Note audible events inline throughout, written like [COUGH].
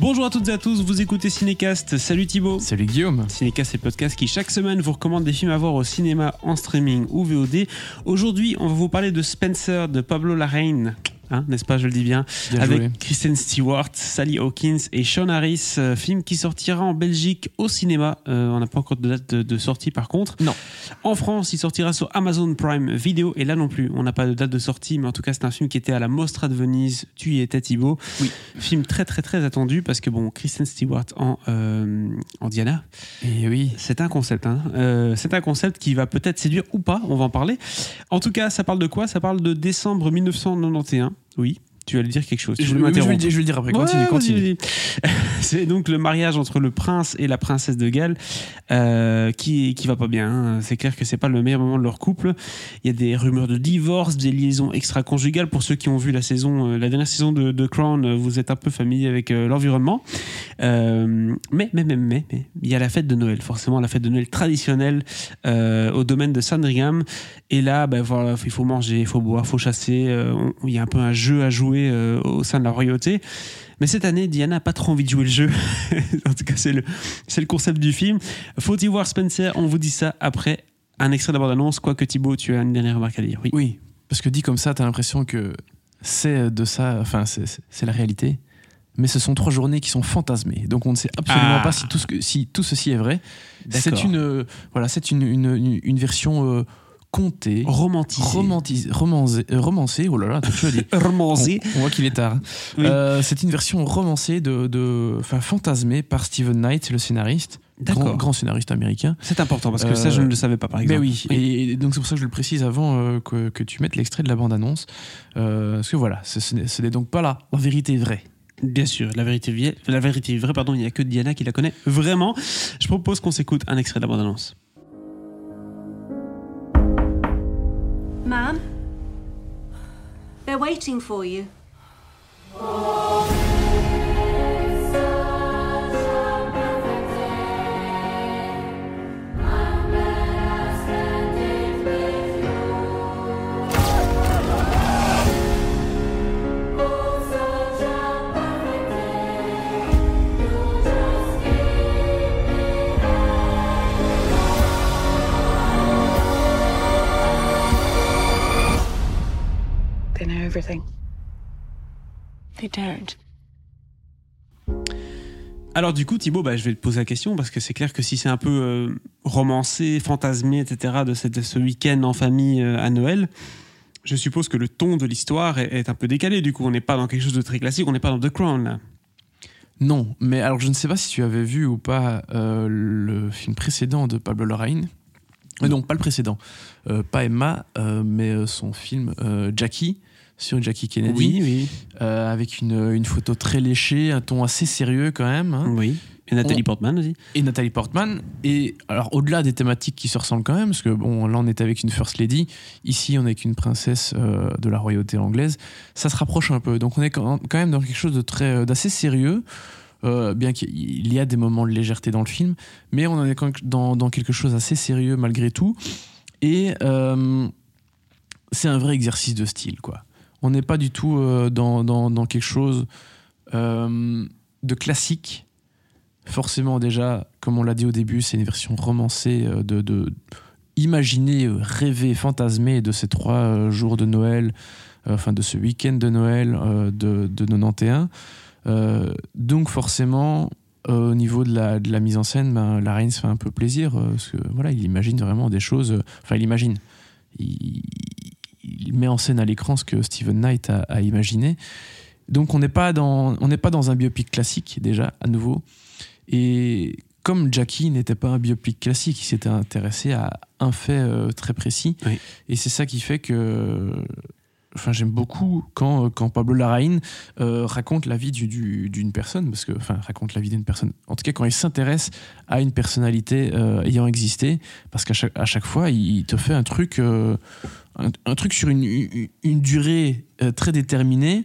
Bonjour à toutes et à tous, vous écoutez Cinécast. Salut Thibaut. Salut Guillaume. Cinécast, c'est le podcast qui chaque semaine vous recommande des films à voir au cinéma, en streaming ou VOD. Aujourd'hui, on va vous parler de Spencer de Pablo Hein, n'est-ce pas, je le dis bien, Bien avec joué. Kristen Stewart, Sally Hawkins et Sean Harris, euh, film qui sortira en Belgique au cinéma. Euh, on n'a pas encore de date de, de sortie par contre. Non. En France, il sortira sur Amazon Prime Video et là non plus, on n'a pas de date de sortie, mais en tout cas, c'est un film qui était à la Mostra de Venise. Tu y étais, Thibaut. Oui. Film très très très attendu parce que bon, Kristen Stewart en, euh, en Diana, Et oui. c'est un concept. hein. C'est un concept qui va peut-être séduire ou pas, on va en parler. En tout cas, ça parle de quoi? Ça parle de décembre 1991. Oui, tu allais dire quelque chose. Je, vais le dire, je vais le dire après. Continue, Ouais, continue. [LAUGHS] C'est donc le mariage entre le prince et la princesse de Galles euh, qui, qui va pas bien. hein. C'est clair que c'est pas le meilleur moment de leur couple. Il y a des rumeurs de divorce, des liaisons extra-conjugales. Pour ceux qui ont vu la saison, euh, la dernière saison de, de Crown, euh, vous êtes un peu familier avec l'environnement. Euh, mais, mais, mais, mais, il y a la fête de Noël, forcément la fête de Noël traditionnelle euh, au domaine de Sandringham. Et là, ben il faut manger, il faut boire, il faut chasser. euh, Il y a un peu un jeu à jouer au sein de la royauté. Mais cette année, Diana n'a pas trop envie de jouer le jeu. [LAUGHS] en tout cas, c'est le, le concept du film. Faut-il voir Spencer On vous dit ça après un extrait de la bande-annonce. Quoique Thibaut, tu as une dernière remarque à dire. Oui. Oui, parce que dit comme ça, t'as l'impression que c'est de ça, enfin, c'est la réalité. Mais ce sont trois journées qui sont fantasmées. Donc on ne sait absolument Ah. pas si tout, ce que, si tout ceci est vrai. C'est une, euh, voilà, c'est une, une, une- une version euh, contée, Romantisé. romantisée, romancée, euh, romancée. Oh là là, tu as dit. Romancé. On, on voit qu'il est tard. Oui. Euh, c'est une version romancée, de, de, fantasmée par Steven Knight, le scénariste, grand, grand scénariste américain. C'est important parce que ça, je ne le savais pas, par exemple. Ben oui, et donc c'est pour ça que je le précise avant euh, que, que tu mettes l'extrait de la bande-annonce. Euh, parce que voilà, ce, ce n'est donc pas là la vérité vraie. Bien sûr, la vérité, la vérité vraie, pardon, il n'y a que Diana qui la connaît vraiment. Je propose qu'on s'écoute un extrait de la waiting everything. They don't. Alors du coup, Thibaut, bah, je vais te poser la question parce que c'est clair que si c'est un peu euh, romancé, fantasmé, etc. de, cette- de ce week-end en famille euh, à Noël, je suppose que le ton de l'histoire est, est un peu décalé. Du coup, on n'est pas dans quelque chose de très classique, on n'est pas dans The Crown. Là. Non, mais alors je ne sais pas si tu avais vu ou pas euh, le film précédent de Pablo Larraín. Euh, non, pas le précédent. Euh, pas Emma, euh, mais son film euh, Jackie, sur Jackie Kennedy. oui, euh, avec une, une photo très léchée, un ton assez sérieux quand même. hein. oui. Et Nathalie On- Portman aussi. et Nathalie Portman. Et alors, au-delà des thématiques qui se ressemblent quand même, parce que bon, là, on est avec une First Lady, ici, on est avec une princesse euh, de la royauté anglaise, ça se rapproche un peu. Donc, on est quand même dans quelque chose de très, euh, d'assez sérieux. euh, bien qu'il y a des moments de légèreté dans le film, mais on en est quand même dans, dans quelque chose d'assez sérieux malgré tout. Et euh, c'est un vrai exercice de style, quoi. On n'est pas du tout euh, dans, dans, quelque chose euh, de classique. Forcément, déjà, comme on l'a dit au début, c'est une version romancée euh, de, de imaginer, rêver, fantasmer de ces trois jours de Noël, enfin de ce week-end de Noël de, de 91. Euh, donc forcément, au niveau de la, de la mise en scène, ben, la reine se fait un peu plaisir, parce que voilà, il imagine vraiment des choses. Enfin, il imagine. Il met en scène à l'écran ce que Steven Knight a, a imaginé. Donc on n'est pas dans on n'est pas dans un biopic classique déjà à nouveau. Et comme Jackie n'était pas un biopic classique, il s'était intéressé à un fait euh, très précis. Oui. Et c'est ça qui fait que enfin j'aime beaucoup quand, quand Pablo Larraín euh, raconte la vie du- du- d'une personne parce que enfin raconte la vie d'une personne en tout cas quand il s'intéresse à une personnalité euh, ayant existé parce qu'à chaque, à chaque fois il te fait un truc euh, un, truc sur une, une durée euh, très déterminé.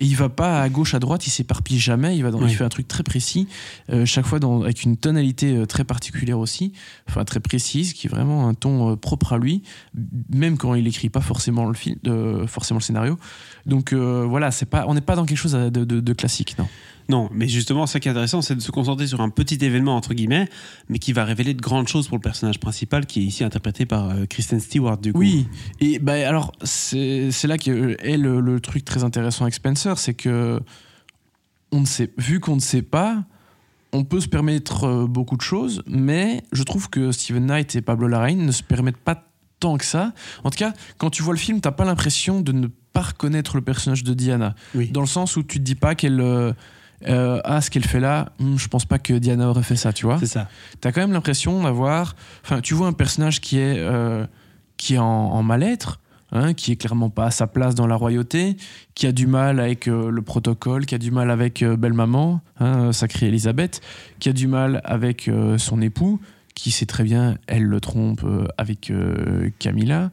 Et il va pas à gauche, à droite, il s'éparpille jamais. Il va dans, Oui. il fait un truc très précis, euh, chaque fois dans, avec une tonalité euh, très particulière aussi, enfin très précise, qui est vraiment un ton propre à lui, même quand il écrit pas forcément le film, forcément le scénario. Donc voilà, c'est pas, on n'est pas dans quelque chose de, de- de classique, non. Non, mais justement, ça qui est intéressant, c'est de se concentrer sur un petit événement, entre guillemets, mais qui va révéler de grandes choses pour le personnage principal, qui est ici interprété par Kristen Stewart, du coup. Oui, et bah, alors c'est là que est le, le truc très intéressant avec Spencer, c'est que on ne sait, vu qu'on ne sait pas, on peut se permettre euh, beaucoup de choses, mais je trouve que Steven Knight et Pablo Larraín ne se permettent pas tant que ça. En tout cas, quand tu vois le film, t'as pas l'impression de ne pas reconnaître le personnage de Diana, Oui. dans le sens où tu te dis pas qu'elle euh, euh, ah ce qu'elle fait là, hmm, je pense pas que Diana aurait fait ça, tu vois C'est ça. t'as quand même l'impression d'avoir. Enfin, tu vois un personnage qui est, euh, qui est en, en mal-être, hein, qui est clairement pas à sa place dans la royauté, qui a du mal avec euh, le protocole, qui a du mal avec euh, belle-maman, hein, sacrée Elisabeth, qui a du mal avec euh, son époux, qui sait très bien, elle le trompe euh, avec euh, Camilla.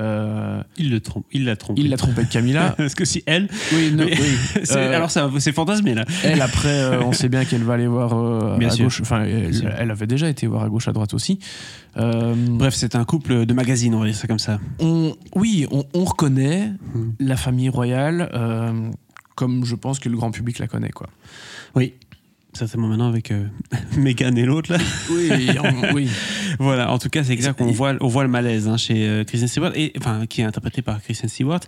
Euh, Il le trompe. Il la trompe. il l'a trompé avec Camilla. [LAUGHS] Parce que si elle. oui, non, oui. [LAUGHS] Euh, Alors, c'est fantasmé, là. Elle, après, euh, on sait bien qu'elle va aller voir Bien à sûr. gauche. Enfin, elle, avait déjà été voir à gauche, à droite aussi. Bref, c'est un couple de magazine, on va dire ça comme ça. on, oui, on, on reconnaît Hmm. la famille royale comme je pense que le grand public la connaît. Quoi. Oui. Certainement maintenant avec [LAUGHS] Meghan et l'autre, là. Oui, oui. [LAUGHS] Voilà, en tout cas, c'est clair qu'on voit, on voit le malaise hein, chez euh, Kristen Stewart, et, enfin, qui est interprété par Kristen Stewart.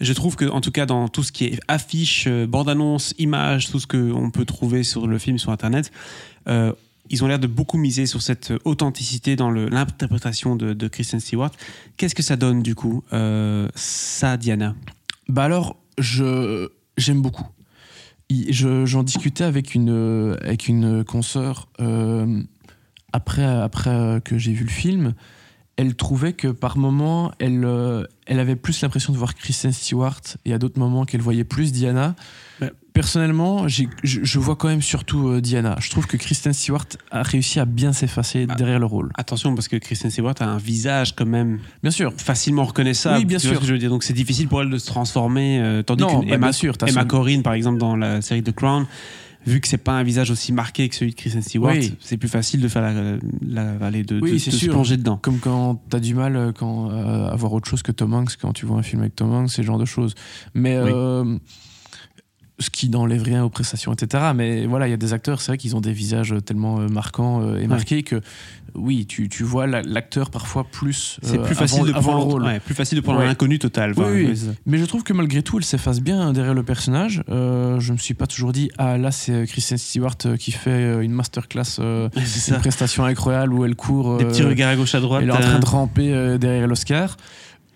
Je trouve que, en tout cas, dans tout ce qui est affiche, euh, bande-annonce, images, tout ce qu'on peut trouver sur le film, sur Internet, euh, ils ont l'air de beaucoup miser sur cette authenticité dans l'interprétation de, de Kristen Stewart. Qu'est-ce que ça donne, du coup, euh, ça, Diana? Bah alors, je j'aime beaucoup. Je- J'en discutais avec une, avec une consoeur euh, après, après euh, que j'ai vu le film. Elle trouvait que par moments, elle, euh, elle avait plus l'impression de voir Kristen Stewart et à d'autres moments qu'elle voyait plus Diana. Ouais. Personnellement, je, je vois quand même surtout euh, Diana. Je trouve que Kristen Stewart a réussi à bien s'effacer Bah. derrière le rôle. Attention, parce que Kristen Stewart a un visage quand même Bien sûr. facilement reconnaissable. Oui, bien sûr. ce que je veux dire. Donc c'est difficile pour elle de se transformer. euh, tandis Non, qu'une bah, Emma, bien sûr, Emma Corrin, par exemple, dans la série The Crown, vu que c'est pas un visage aussi marqué que celui de Kristen Stewart, Oui. c'est plus facile de faire la, la vallée de, Oui, de- c'est de se plonger dedans. Comme quand t'as du mal euh, quand, euh, à voir autre chose que Tom Hanks quand tu vois un film avec Tom Hanks, ce genre de choses. Mais Oui. euh, ce qui n'enlève rien aux prestations, etc. Mais voilà, il y a des acteurs, c'est vrai qu'ils ont des visages tellement euh, marquants euh, et marqués que oui, tu, tu vois la- l'acteur parfois plus. C'est euh, plus facile avant- de avant prendre le rôle. ouais, plus facile de prendre Ouais. un inconnu total. Oui, oui. c'est. Mais je trouve que malgré tout, elle s'efface bien derrière le personnage. Euh, je me suis pas toujours dit, ah là, c'est Kristen Stewart qui fait une masterclass, euh, [LAUGHS] c'est une ça. prestation incroyable où elle court. Des petits regards à gauche à droite. Elle est en train de ramper derrière l'Oscar.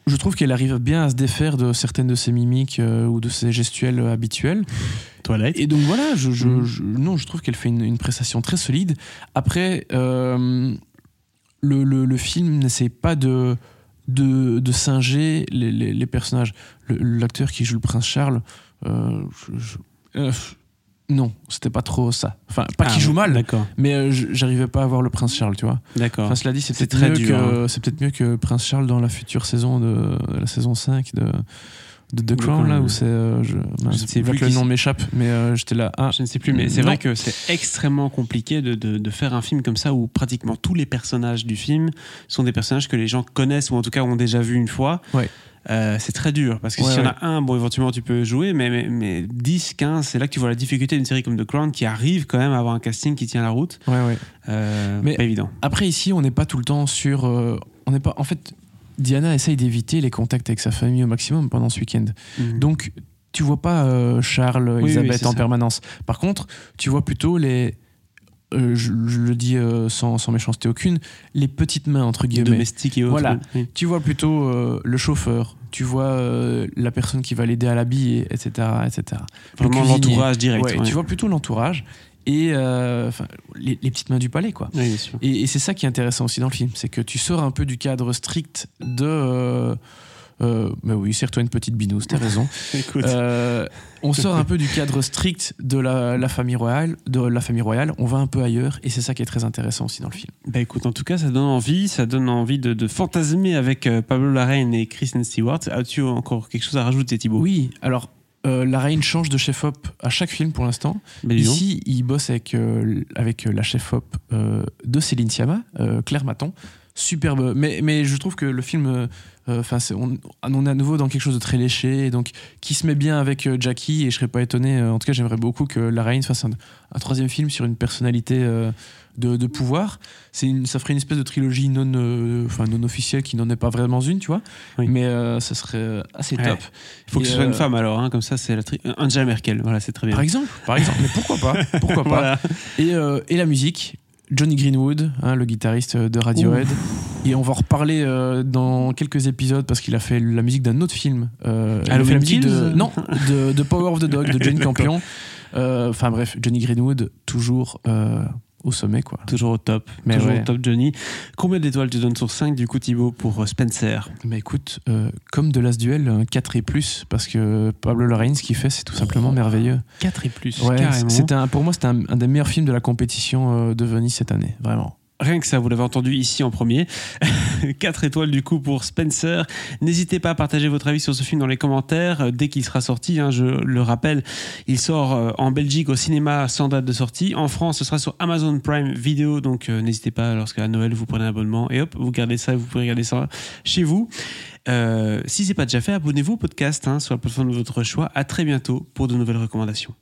Je trouve qu'elle arrive bien à se défaire de certaines de ses mimiques euh, ou de ses gestuels euh, habituels. toilette. Et donc voilà, je, je- je- non, je trouve qu'elle fait une, une prestation très solide. Après, euh, le, le- le film n'essaie pas de, de, de singer les, les- les personnages. L'acteur qui joue le prince Charles, euh, je- non, c'était pas trop ça. Enfin, pas Ah, qu'il joue mal, D'accord, mais euh, j'arrivais pas à voir le prince Charles, tu vois. d'accord. Enfin, cela dit, c'est C'est peut-être très mieux, dur, que, c'est peut-être mieux que Prince Charles dans la future saison de la saison 5 de, de The Crown, là, où c'est. euh, je, Je ne sais plus que le nom m'échappe, mais euh, j'étais là. Ah, Je ne sais plus, mais c'est vrai que c'est extrêmement compliqué de, de- de faire un film comme ça où pratiquement tous les personnages du film sont des personnages que les gens connaissent ou en tout cas ont déjà vu une fois. Ouais. Euh, c'est très dur parce que Ouais, s'il y en a un, bon, éventuellement tu peux jouer, mais, mais, mais 10, 15, c'est là que tu vois la difficulté d'une série comme The Crown qui arrive quand même à avoir un casting qui tient la route. ouais, ouais. Euh, Mais- pas évident. Après, ici, on n'est pas tout le temps sur. on n'est pas. En fait, Diana essaye d'éviter les contacts avec sa famille au maximum pendant ce week-end. Mhm. Donc, tu vois pas euh, Charles, oui, Elisabeth en ça. permanence. Par contre, tu vois plutôt les. euh, je, je le dis euh, sans, sans méchanceté aucune, les petites mains, entre guillemets. domestique et autres. Voilà. oui. Tu vois plutôt le chauffeur, tu vois la personne qui va l'aider à l'habiller, etc. etc. Le Vraiment l'entourage direct. Ouais, ouais. Tu vois plutôt l'entourage et euh, les, les petites mains du palais, quoi. Oui. Et, et c'est ça qui est intéressant aussi dans le film, c'est que tu sors un peu du cadre strict de, euh, Euh, mais oui, serre-toi une petite binouse, t'as raison. [LAUGHS] Écoute, Euh, on sort un peu du cadre strict de la, la famille royale, de la famille royale. On va un peu ailleurs, et c'est ça qui est très intéressant aussi dans le film. bah écoute, en tout cas, ça donne envie, ça donne envie de, de fantasmer avec Pablo Larraine et Kristen Stewart. As-tu encore quelque chose à rajouter, Thibaut? Oui, alors. Euh, la reine change de chef-op à chaque film pour l'instant. Ici, il bosse avec, euh, avec la chef-op euh, de Céline Sciamma, Claire Maton. Superbe. Mais, mais je trouve que le film, euh, euh, enfin, on, on est à nouveau dans quelque chose de très léché, et donc qui se met bien avec euh, Jackie. Et je serais pas étonné. euh, en tout cas, j'aimerais beaucoup que la reine fasse un, un troisième film sur une personnalité de, de pouvoir. C'est une, ça ferait une espèce de trilogie non, enfin, non officielle qui n'en est pas vraiment une, tu vois. Oui. Mais ça serait assez Ouais. top. Il faut que ce soit une femme alors, hein, comme ça, c'est la Angela Merkel. Voilà, c'est très bien. Par exemple, par exemple. Mais pourquoi pas Pourquoi [LAUGHS] pas Voilà. Et, et la musique, Johnny Greenwood, hein, le guitariste de Radiohead. Et on va en reparler euh, dans quelques épisodes parce qu'il a fait la musique d'un autre film. Euh, il a fait Halloween la musique de, non, de, de Power of the Dog de Jane. [LAUGHS] Campion. Euh, Enfin bref, Johnny Greenwood, toujours euh, au sommet, quoi. Toujours au top. Mais Toujours ouais. au top, Johnny. Combien d'étoiles tu donnes sur 5 du coup, Thibaut, pour euh, Spencer? Mais écoute, euh, comme de Last Duel, un 4 et plus, parce que Pablo Larraín, ce qu'il fait, c'est tout simplement merveilleux. 4 et plus, Ouais, carrément. c'était un, pour moi, c'était un, un des meilleurs films de la compétition euh, de Venise cette année, vraiment. Rien que ça, vous l'avez entendu ici en premier. [LAUGHS] 4 étoiles du coup pour Spencer. N'hésitez pas à partager votre avis sur ce film dans les commentaires dès qu'il sera sorti. hein, je le rappelle, il sort euh, en Belgique au cinéma sans date de sortie. En France, ce sera sur Amazon Prime Video. Donc euh, n'hésitez pas, lorsqu'à Noël, vous prenez un abonnement et hop, vous gardez ça vous pouvez regarder ça chez vous. Euh, si c'est pas déjà fait, abonnez-vous au podcast hein, sur la plateforme de votre choix. À très bientôt pour de nouvelles recommandations.